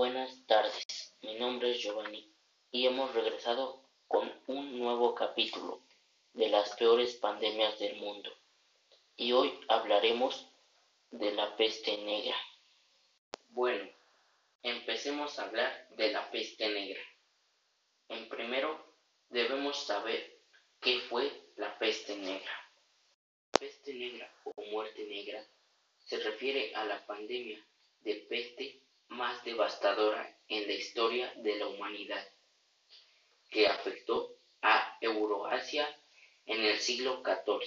Buenas tardes, mi nombre es Giovanni y hemos regresado con un nuevo capítulo de las peores pandemias del mundo. Y hoy hablaremos de la peste negra. Bueno, empecemos a hablar de la peste negra. En primero, debemos saber qué fue la peste negra. La peste negra o muerte negra se refiere a la pandemia de peste más devastadora en la historia de la humanidad, que afectó a Euroasia en el siglo XIV,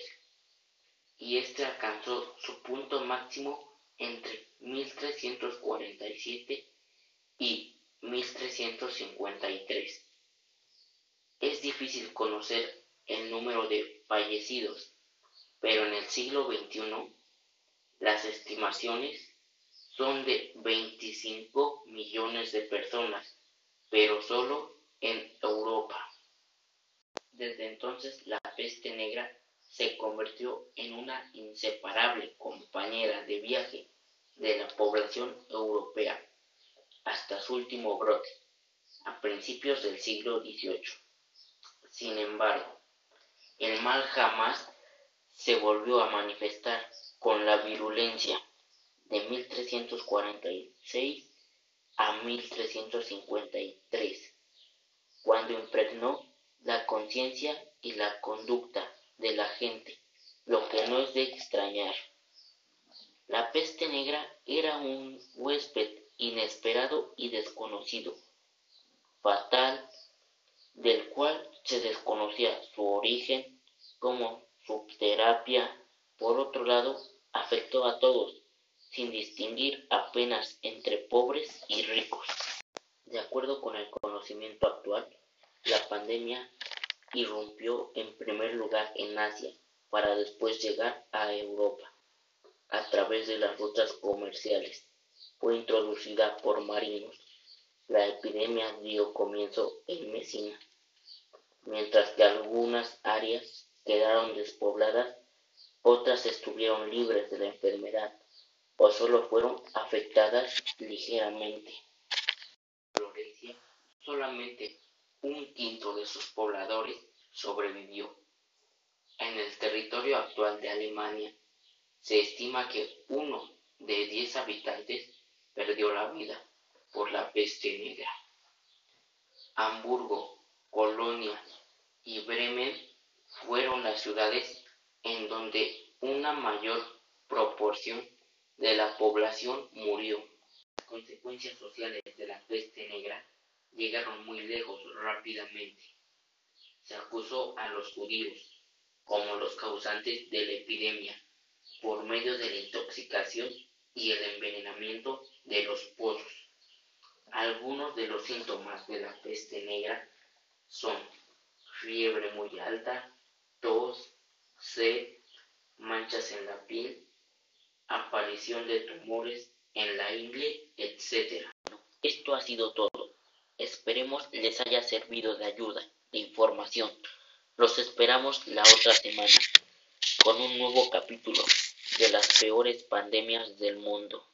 y este alcanzó su punto máximo entre 1347 y 1353. Es difícil conocer el número de fallecidos, pero en el siglo XXI las estimaciones son de 25 millones de personas, pero solo en Europa. Desde entonces la peste negra se convirtió en una inseparable compañera de viaje de la población europea hasta su último brote, a principios del siglo XVIII. Sin embargo, el mal jamás se volvió a manifestar con la virulencia de 1346 a 1353, cuando impregnó la conciencia y la conducta de la gente, lo que no es de extrañar. La peste negra era un huésped inesperado y desconocido, fatal, del cual se desconocía su origen como su terapia. Por otro lado, afectó a todos, sin distinguir apenas entre pobres y ricos. De acuerdo con el conocimiento actual, la pandemia irrumpió en primer lugar en Asia para después llegar a Europa a través de las rutas comerciales. Fue introducida por marinos. La epidemia dio comienzo en Mesina, mientras que algunas áreas quedaron despobladas, otras estuvieron libres de la enfermedad solo fueron afectadas ligeramente. Florencia, solamente un quinto de sus pobladores sobrevivió. En el territorio actual de Alemania, se estima que uno de diez habitantes perdió la vida por la peste negra. Hamburgo, Colonia y Bremen fueron las ciudades en donde una mayor proporción de la población murió. Las consecuencias sociales de la peste negra llegaron muy lejos rápidamente. Se acusó a los judíos como los causantes de la epidemia por medio de la intoxicación y el envenenamiento de los pozos. Algunos de los síntomas de la peste negra son fiebre muy alta, tos, sed, manchas en la piel, aparición de tumores en la ingle, etc. Esto ha sido todo. Esperemos les haya servido de ayuda, de información. Los esperamos la otra semana con un nuevo capítulo de las peores pandemias del mundo.